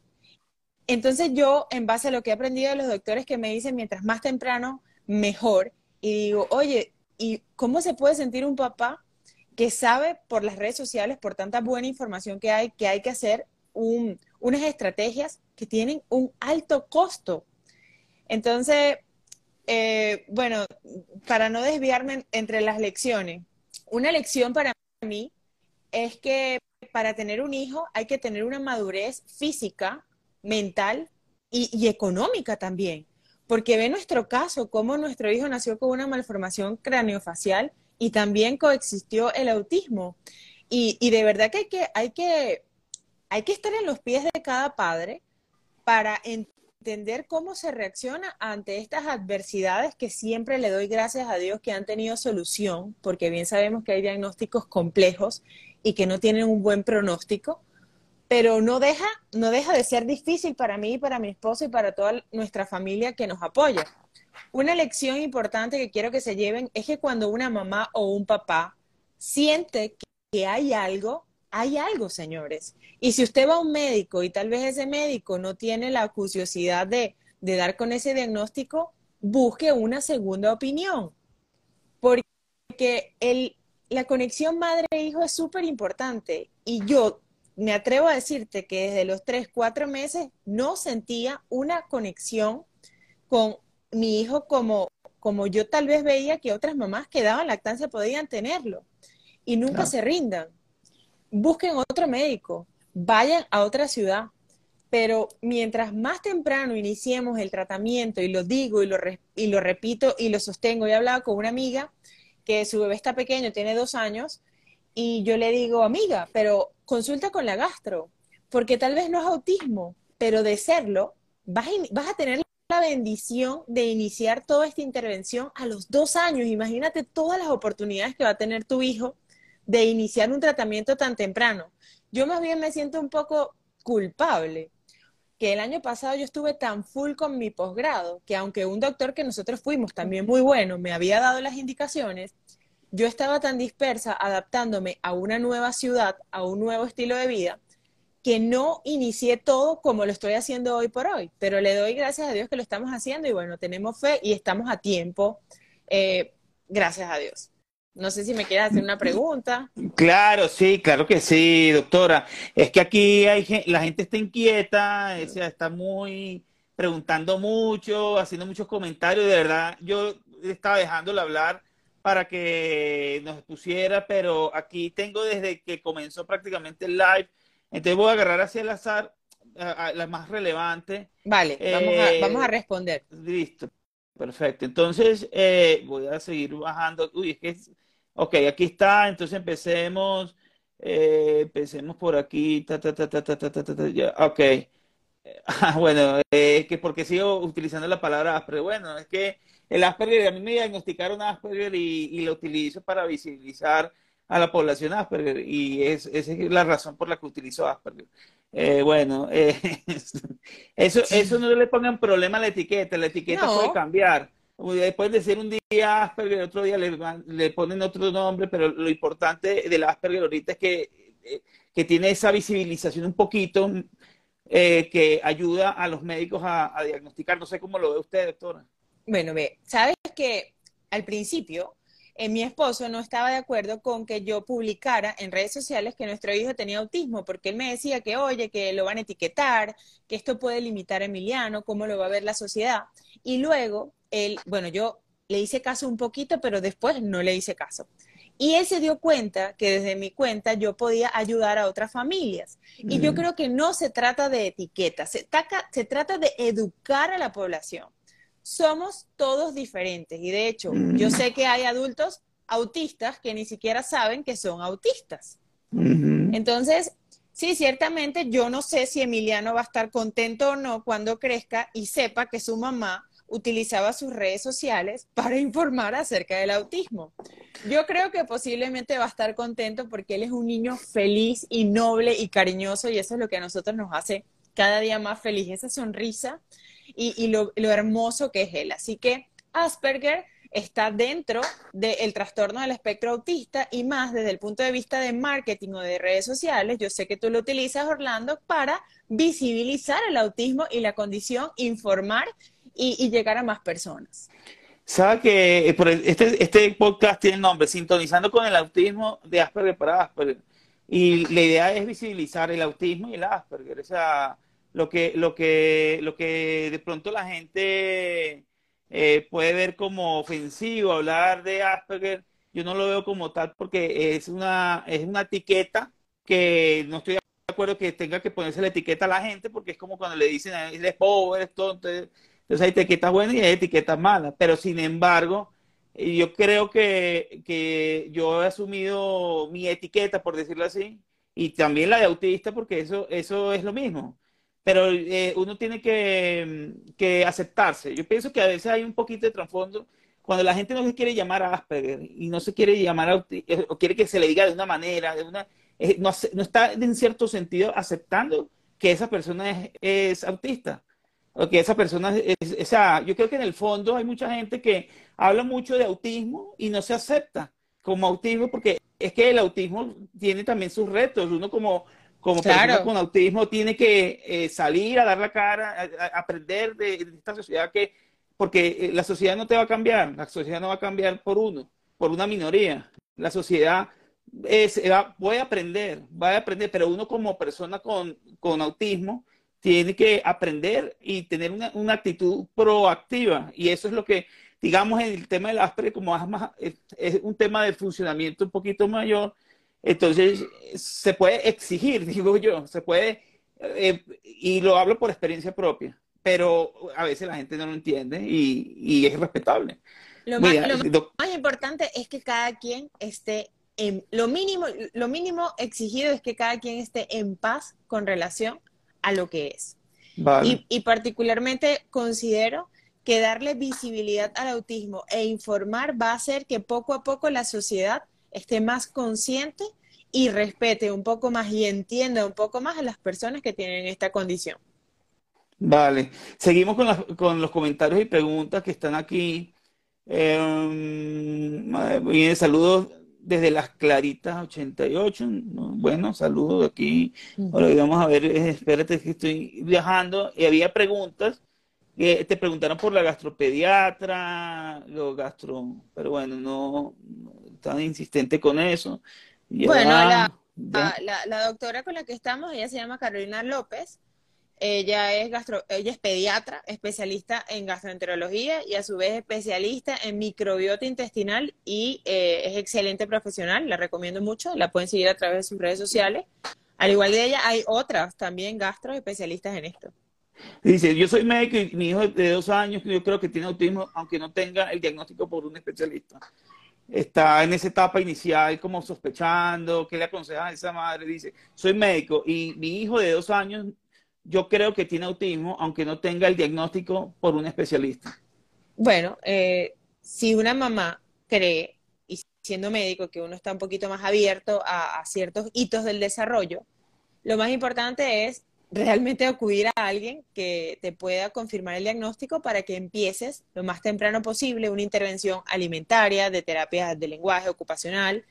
Entonces yo, en base a lo que he aprendido de los doctores que me dicen, mientras más temprano, mejor. Y digo, oye, ¿y cómo se puede sentir un papá que sabe por las redes sociales, por tanta buena información que hay, que hay que hacer unas estrategias que tienen un alto costo? Entonces, eh, bueno, para no desviarme entre las lecciones, una lección para mí es que para tener un hijo hay que tener una madurez física, mental y, económica también. Porque ve nuestro caso, cómo nuestro hijo nació con una malformación craneofacial y también coexistió el autismo. Y, de verdad que hay, que hay que hay que estar en los pies de cada padre para entender cómo se reacciona ante estas adversidades que siempre le doy gracias a Dios que han tenido solución, porque bien sabemos que hay diagnósticos complejos y que no tienen un buen pronóstico, pero no deja, no deja de ser difícil para mí, para mi esposo y para toda nuestra familia que nos apoya. Una lección importante que quiero que se lleven es que cuando una mamá o un papá siente que hay algo, hay algo, señores. Y si usted va a un médico y tal vez ese médico no tiene la curiosidad de, de dar con ese diagnóstico, busque una segunda opinión. Porque el, la conexión madre-hijo es súper importante y yo me atrevo a decirte que desde los tres, cuatro meses no sentía una conexión con mi hijo como, como yo tal vez veía que otras mamás que daban lactancia podían tenerlo. Y nunca se rindan. Busquen otro médico, vayan a otra ciudad. Pero mientras más temprano iniciemos el tratamiento, y lo digo y lo, repito y lo sostengo, he hablado con una amiga que su bebé está pequeño, tiene dos años, y yo le digo, amiga, pero consulta con la gastro, porque tal vez no es autismo, pero de serlo, vas vas a tener la bendición de iniciar toda esta intervención a los dos años. Imagínate todas las oportunidades que va a tener tu hijo de iniciar un tratamiento tan temprano. Yo más bien me siento un poco culpable, que el año pasado yo estuve tan full con mi posgrado, que aunque un doctor que nosotros fuimos también muy bueno me había dado las indicaciones, yo estaba tan dispersa adaptándome a una nueva ciudad, a un nuevo estilo de vida, que no inicié todo como lo estoy haciendo hoy por hoy, pero le doy gracias a Dios que lo estamos haciendo y bueno, tenemos fe y estamos a tiempo, eh, gracias a Dios. No sé si me quieres hacer una pregunta. Claro, sí, claro que sí, doctora. Es que aquí hay la gente está inquieta, está muy preguntando mucho, haciendo muchos comentarios. De verdad, yo estaba dejándole hablar para que nos pusiera, pero aquí tengo desde que comenzó prácticamente el live. Entonces voy a agarrar hacia el azar la más relevante. Vale, vamos, a, eh, vamos a responder. Listo, perfecto. Entonces eh, voy a seguir bajando. Uy, es que Ok, aquí está, entonces empecemos, eh, empecemos por aquí, ta, ta, ta, ta, ta, ta, ta, ta, ya, ok. [laughs] Ah, bueno, es que porque sigo utilizando la palabra Asperger. Bueno, es que el Asperger, a mí me diagnosticaron Asperger y, y lo utilizo para visibilizar a la población Asperger y es, esa es la razón por la que utilizo Asperger. Eh, bueno, [laughs] eh, [laughs] eso, eso no le pongan problema a la etiqueta, la etiqueta puede cambiar. Pueden decir un día Asperger, otro día le, ponen otro nombre, pero lo importante del Asperger ahorita es que, eh, que tiene esa visibilización un poquito eh, que ayuda a los médicos a, diagnosticar. No sé cómo lo ve usted, doctora. Bueno, ve, sabes que al principio eh, mi esposo no estaba de acuerdo con que yo publicara en redes sociales que nuestro hijo tenía autismo, porque él me decía que, oye, que lo van a etiquetar, que esto puede limitar a Emiliano, cómo lo va a ver la sociedad. Y luego él, bueno, yo le hice caso un poquito, pero después no le hice caso. Y él se dio cuenta que desde mi cuenta yo podía ayudar a otras familias. Y yo creo que no se trata de etiquetas, se, se, trata de educar a la población. Somos todos diferentes y de hecho yo sé que hay adultos autistas que ni siquiera saben que son autistas. Entonces, sí, ciertamente yo no sé si Emiliano va a estar contento o no cuando crezca y sepa que su mamá utilizaba sus redes sociales para informar acerca del autismo. Yo creo que posiblemente va a estar contento porque él es un niño feliz y noble y cariñoso y eso es lo que a nosotros nos hace cada día más feliz, esa sonrisa y, lo, hermoso que es él. Así que Asperger está dentro del trastorno del espectro autista y más desde el punto de vista de marketing o de redes sociales. Yo sé que tú lo utilizas, Orlando, para visibilizar el autismo y la condición, informar y, llegar a más personas. Sabe que eh, este, este podcast tiene el nombre Sintonizando con el autismo de Asperger para Asperger. Y la idea es visibilizar el autismo y el Asperger. O lo que, lo que, lo que de pronto la gente eh, puede ver como ofensivo hablar de Asperger. Yo no lo veo como tal porque es una, es una etiqueta que no estoy de acuerdo que tenga que ponerse la etiqueta a la gente porque es como cuando le dicen, eres pobre, eres tonto. Entonces hay etiquetas buenas y hay etiquetas malas. Pero sin embargo, yo creo que, que yo he asumido mi etiqueta, por decirlo así, y también la de autista porque eso, eso es lo mismo pero eh, uno tiene que, que, aceptarse. Yo pienso que a veces hay un poquito de trasfondo cuando la gente no se quiere llamar a Asperger y no se quiere llamar a, eh, o quiere que se le diga de una manera, de una, eh, no, no, está en cierto sentido aceptando que esa persona es, es autista o que esa persona es, sea, yo creo que en el fondo hay mucha gente que habla mucho de autismo y no se acepta como autismo porque es que el autismo tiene también sus retos. Uno como como persona con autismo tiene que eh, salir a dar la cara, a, aprender de, esta sociedad que, porque eh, la sociedad no te va a cambiar, la sociedad no va a cambiar por uno, por una minoría. La sociedad es, va, puede aprender, va a aprender, pero uno como persona con, con autismo tiene que aprender y tener una, una, actitud proactiva. Y eso es lo que, digamos, en el tema del Asperger, como es, es un tema de funcionamiento un poquito mayor, entonces, se puede exigir, [laughs] digo yo, se puede, eh, y lo hablo por experiencia propia, pero a veces la gente no lo entiende y, es respetable. Lo, más, importante es que cada quien esté en, lo mínimo, lo mínimo exigido es que cada quien esté en paz con relación a lo que es. Y, y particularmente considero que darle visibilidad al autismo e informar va a hacer que poco a poco la sociedad esté más consciente y respete un poco más y entienda un poco más a las personas que tienen esta condición. Vale, seguimos con, con los comentarios y preguntas que están aquí. Eh, bien, saludos desde las Claritas 88. Bueno, saludos aquí. Ahora vamos a ver, eh, espérate que estoy viajando y había preguntas. que te preguntaron por la gastropediatra, lo gastro, pero bueno, no, tan insistente con eso. Bueno, la, la, doctora con la que estamos, ella se llama Carolina López. Ella es, gastro, ella es pediatra, especialista en gastroenterología y a su vez especialista en microbiota intestinal y eh, es excelente profesional, la recomiendo mucho, la pueden seguir a través de sus redes sociales. Al igual de ella, hay otras también gastro especialistas en esto. Dice, yo soy médico y mi hijo de dos años, yo creo que tiene autismo, aunque no tenga el diagnóstico por un especialista está en esa etapa inicial como sospechando, ¿qué le aconseja a esa madre? Dice, soy médico y mi hijo de dos años, yo creo que tiene autismo, aunque no tenga el diagnóstico por un especialista. Bueno, eh, si una mamá cree, y siendo médico, que uno está un poquito más abierto a ciertos hitos del desarrollo, lo más importante es realmente acudir a alguien que te pueda confirmar el diagnóstico para que empieces lo más temprano posible una intervención alimentaria, de terapia de lenguaje ocupacional,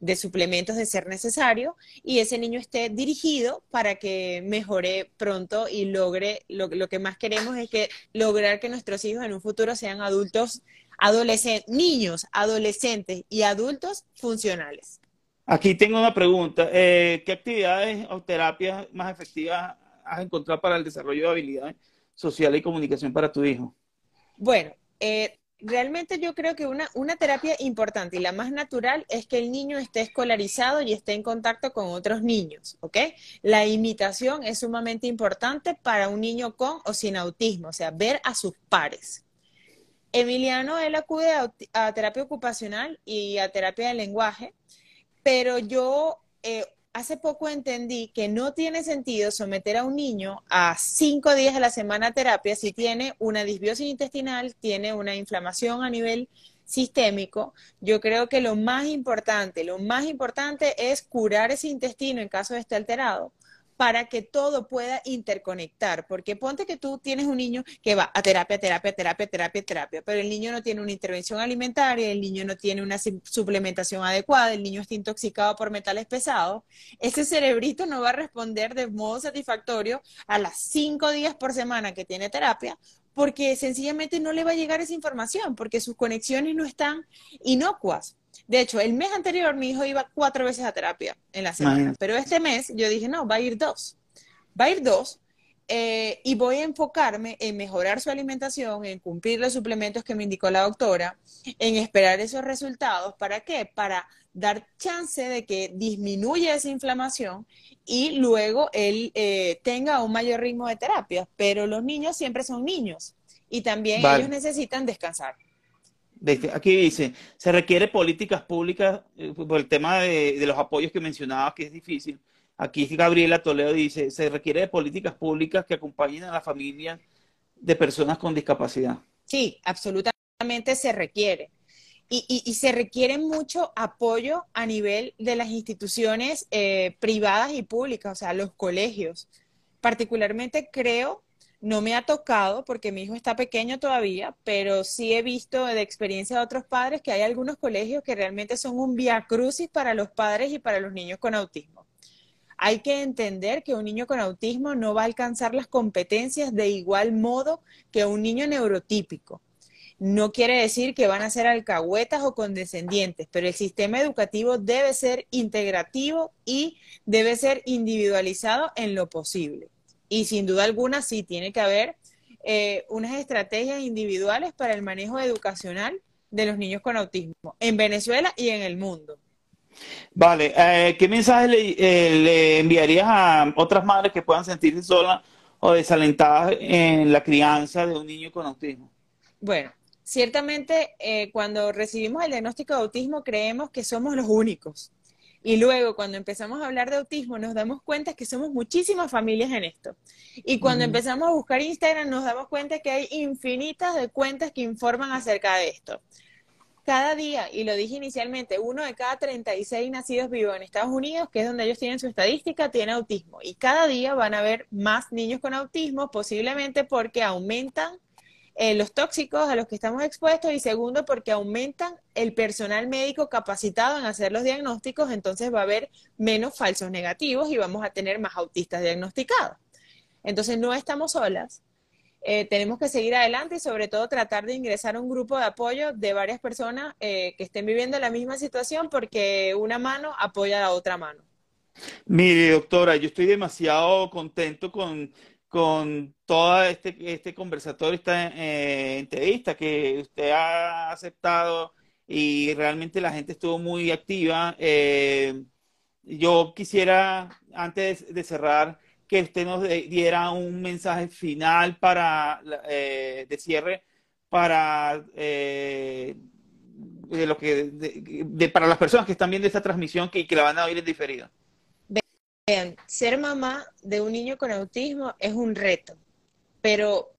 de suplementos de ser necesario, y ese niño esté dirigido para que mejore pronto y logre, lo, lo que más queremos es que lograr que nuestros hijos en un futuro sean adultos, adolescentes, niños, adolescentes y adultos funcionales. Aquí tengo una pregunta. Eh, ¿Qué actividades o terapias más efectivas has encontrado para el desarrollo de habilidades sociales y comunicación para tu hijo? Bueno, eh, realmente yo creo que una, una terapia importante y la más natural es que el niño esté escolarizado y esté en contacto con otros niños, ¿ok? La imitación es sumamente importante para un niño con o sin autismo, o sea, ver a sus pares. Emiliano, él acude a terapia ocupacional y a terapia de lenguaje pero yo eh, hace poco entendí que no tiene sentido someter a un niño a cinco días a la semana terapia si tiene una disbiosis intestinal, tiene una inflamación a nivel sistémico, yo creo que lo más importante, lo más importante es curar ese intestino en caso de esté alterado para que todo pueda interconectar. Porque ponte que tú tienes un niño que va a terapia, terapia, terapia, terapia, terapia, pero el niño no tiene una intervención alimentaria, el niño no tiene una suplementación adecuada, el niño está intoxicado por metales pesados, ese cerebrito no va a responder de modo satisfactorio a las cinco días por semana que tiene terapia, porque sencillamente no le va a llegar esa información, porque sus conexiones no están inocuas. De hecho, el mes anterior mi hijo iba cuatro veces a terapia en la semana, pero este mes yo dije, no, va a ir dos. Va a ir dos. eh, y voy a enfocarme en mejorar su alimentación, en cumplir los suplementos que me indicó la doctora, en esperar esos resultados. ¿Para qué? Para dar chance de que disminuya esa inflamación y luego él eh, tenga un mayor ritmo de terapia. Pero los niños siempre son niños y también ellos necesitan descansar. Aquí dice, se requiere políticas públicas eh, por el tema de, los apoyos que mencionaba, que es difícil Aquí Gabriela Toledo dice, se requiere de políticas públicas que acompañen a la familia de personas con discapacidad. Sí, absolutamente se requiere. Y, se requiere mucho apoyo a nivel de las instituciones eh, privadas y públicas, o sea, los colegios. Particularmente creo, no me ha tocado porque mi hijo está pequeño todavía, pero sí he visto de experiencia de otros padres que hay algunos colegios que realmente son un via crucis para los padres y para los niños con autismo hay que entender que un niño con autismo no va a alcanzar las competencias de igual modo que un niño neurotípico. No quiere decir que van a ser alcahuetas o condescendientes, pero el sistema educativo debe ser integrativo y debe ser individualizado en lo posible. Y sin duda alguna sí tiene que haber eh, unas estrategias individuales para el manejo educacional de los niños con autismo en Venezuela y en el mundo. Vale, eh, ¿qué mensaje eh, le, enviarías a otras madres que puedan sentirse solas o desalentadas en la crianza de un niño con autismo? Bueno, ciertamente eh, cuando recibimos el diagnóstico de autismo creemos que somos los únicos. Y luego cuando empezamos a hablar de autismo nos damos cuenta que somos muchísimas familias en esto. Y cuando empezamos a buscar Instagram nos damos cuenta que hay infinitas de cuentas que informan acerca de esto cada día, y lo dije inicialmente, uno de cada 36 nacidos vivos en Estados Unidos, que es donde ellos tienen su estadística, tiene autismo. Y cada día van a haber más niños con autismo, posiblemente porque aumentan eh, los tóxicos a los que estamos expuestos y segundo porque aumentan el personal médico capacitado en hacer los diagnósticos, entonces va a haber menos falsos negativos y vamos a tener más autistas diagnosticados. Entonces no estamos solas, eh, tenemos que seguir adelante y sobre todo tratar de ingresar a un grupo de apoyo de varias personas eh, que estén viviendo la misma situación porque una mano apoya a la otra mano. Mire, doctora, yo estoy demasiado contento con, con todo este, este conversatorio, esta eh, entrevista que usted ha aceptado y realmente la gente estuvo muy activa. yo quisiera, antes de cerrar, que usted nos diera un mensaje final para eh, de cierre para eh, de lo que de, para las personas que están viendo esta transmisión que, que la van a oír en diferido. Vean, ser mamá de un niño con autismo es un reto, pero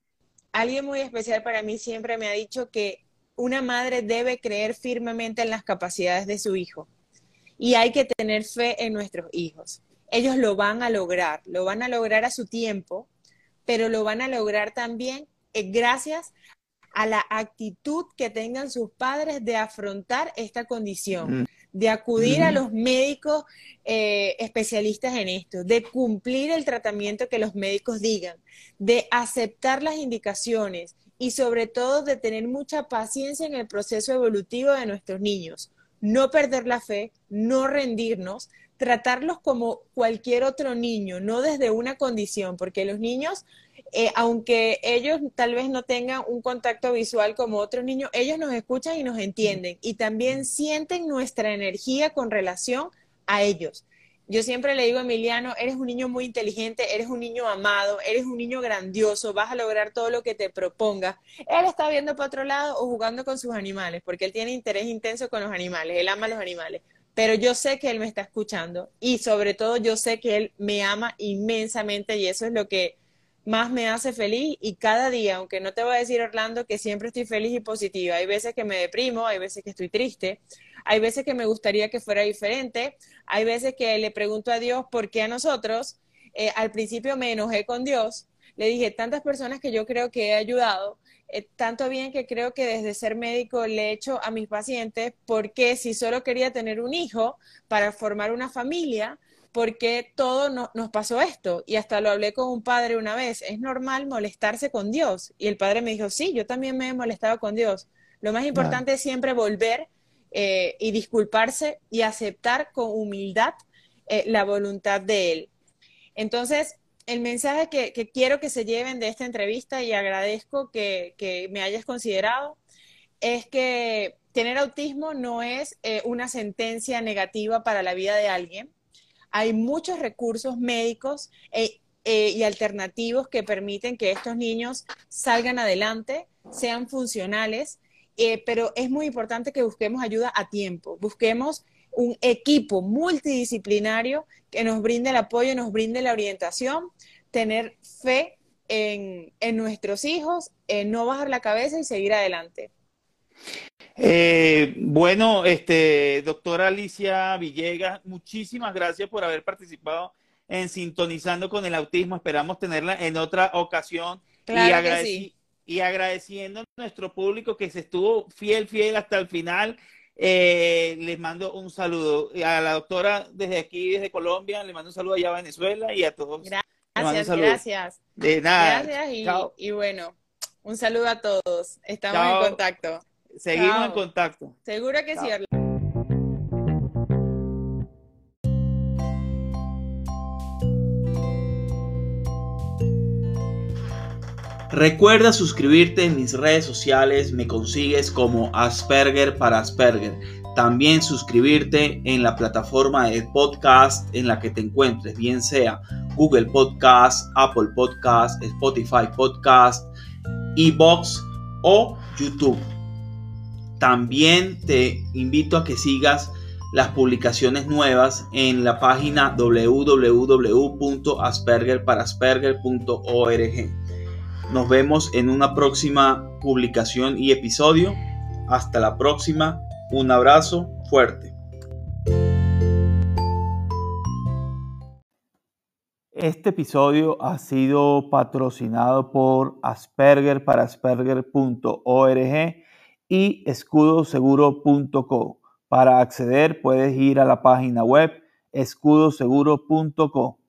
alguien muy especial para mí siempre me ha dicho que una madre debe creer firmemente en las capacidades de su hijo y hay que tener fe en nuestros hijos. Ellos lo van a lograr, lo van a lograr a su tiempo, pero lo van a lograr también eh, gracias a la actitud que tengan sus padres de afrontar esta condición, mm. de acudir a mm. los médicos eh, especialistas en esto, de cumplir el tratamiento que los médicos digan, de aceptar las indicaciones y sobre todo de tener mucha paciencia en el proceso evolutivo de nuestros niños. No perder la fe, no rendirnos, tratarlos como cualquier otro niño, no desde una condición, porque los niños, eh, aunque ellos tal vez no tengan un contacto visual como otros niños, ellos nos escuchan y nos entienden y también sienten nuestra energía con relación a ellos. Yo siempre le digo a Emiliano, eres un niño muy inteligente, eres un niño amado, eres un niño grandioso, vas a lograr todo lo que te propongas. Él está viendo para otro lado o jugando con sus animales, porque él tiene interés intenso con los animales, él ama a los animales pero yo sé que Él me está escuchando y sobre todo yo sé que Él me ama inmensamente y eso es lo que más me hace feliz y cada día, aunque no te voy a decir Orlando que siempre estoy feliz y positiva, hay veces que me deprimo, hay veces que estoy triste, hay veces que me gustaría que fuera diferente, hay veces que le pregunto a Dios por qué a nosotros, eh, al principio me enojé con Dios, le dije tantas personas que yo creo que he ayudado, eh, tanto bien que creo que desde ser médico le he hecho a mis pacientes, porque si solo quería tener un hijo para formar una familia, porque todo nos pasó esto. Y hasta lo hablé con un padre una vez, es normal molestarse con Dios. Y el padre me dijo, sí, yo también me he molestado con Dios. Lo más importante es siempre volver eh, y disculparse y aceptar con humildad eh, la voluntad de Él. Entonces, el mensaje que, que, quiero que se lleven de esta entrevista y agradezco que, que me hayas considerado es que tener autismo no es eh, una sentencia negativa para la vida de alguien. Hay muchos recursos médicos e, eh, y alternativos que permiten que estos niños salgan adelante, sean funcionales, eh, pero es muy importante que busquemos ayuda a tiempo, busquemos un equipo multidisciplinario que nos brinde el apoyo, nos brinde la orientación, tener fe en, en nuestros hijos, no bajar la cabeza y seguir adelante. Eh, bueno, este, doctora Alicia Villegas, muchísimas gracias por haber participado en Sintonizando con el Autismo. Esperamos tenerla en otra ocasión. y, y agradeciendo a nuestro público que se estuvo fiel, fiel hasta el final. Eh, les mando un saludo a la doctora desde aquí, desde Colombia, le mando un saludo allá a Venezuela y a todos. Gracias, gracias. De nada. Gracias y, bueno, un saludo a todos. Estamos en contacto. Seguimos en contacto. Seguro que sí. Recuerda suscribirte en mis redes sociales, me consigues como Asperger para Asperger. También suscribirte en la plataforma de podcast en la que te encuentres, bien sea Google Podcast, Apple Podcast, Spotify Podcast, Ebox o YouTube. También te invito a que sigas las publicaciones nuevas en la página www.aspergerparasperger.org. Nos vemos en una próxima publicación y episodio. Hasta la próxima. Un abrazo fuerte. Este episodio ha sido patrocinado por aspergerparasperger.org y escudoseguro.co. Para acceder puedes ir a la página web escudoseguro.co.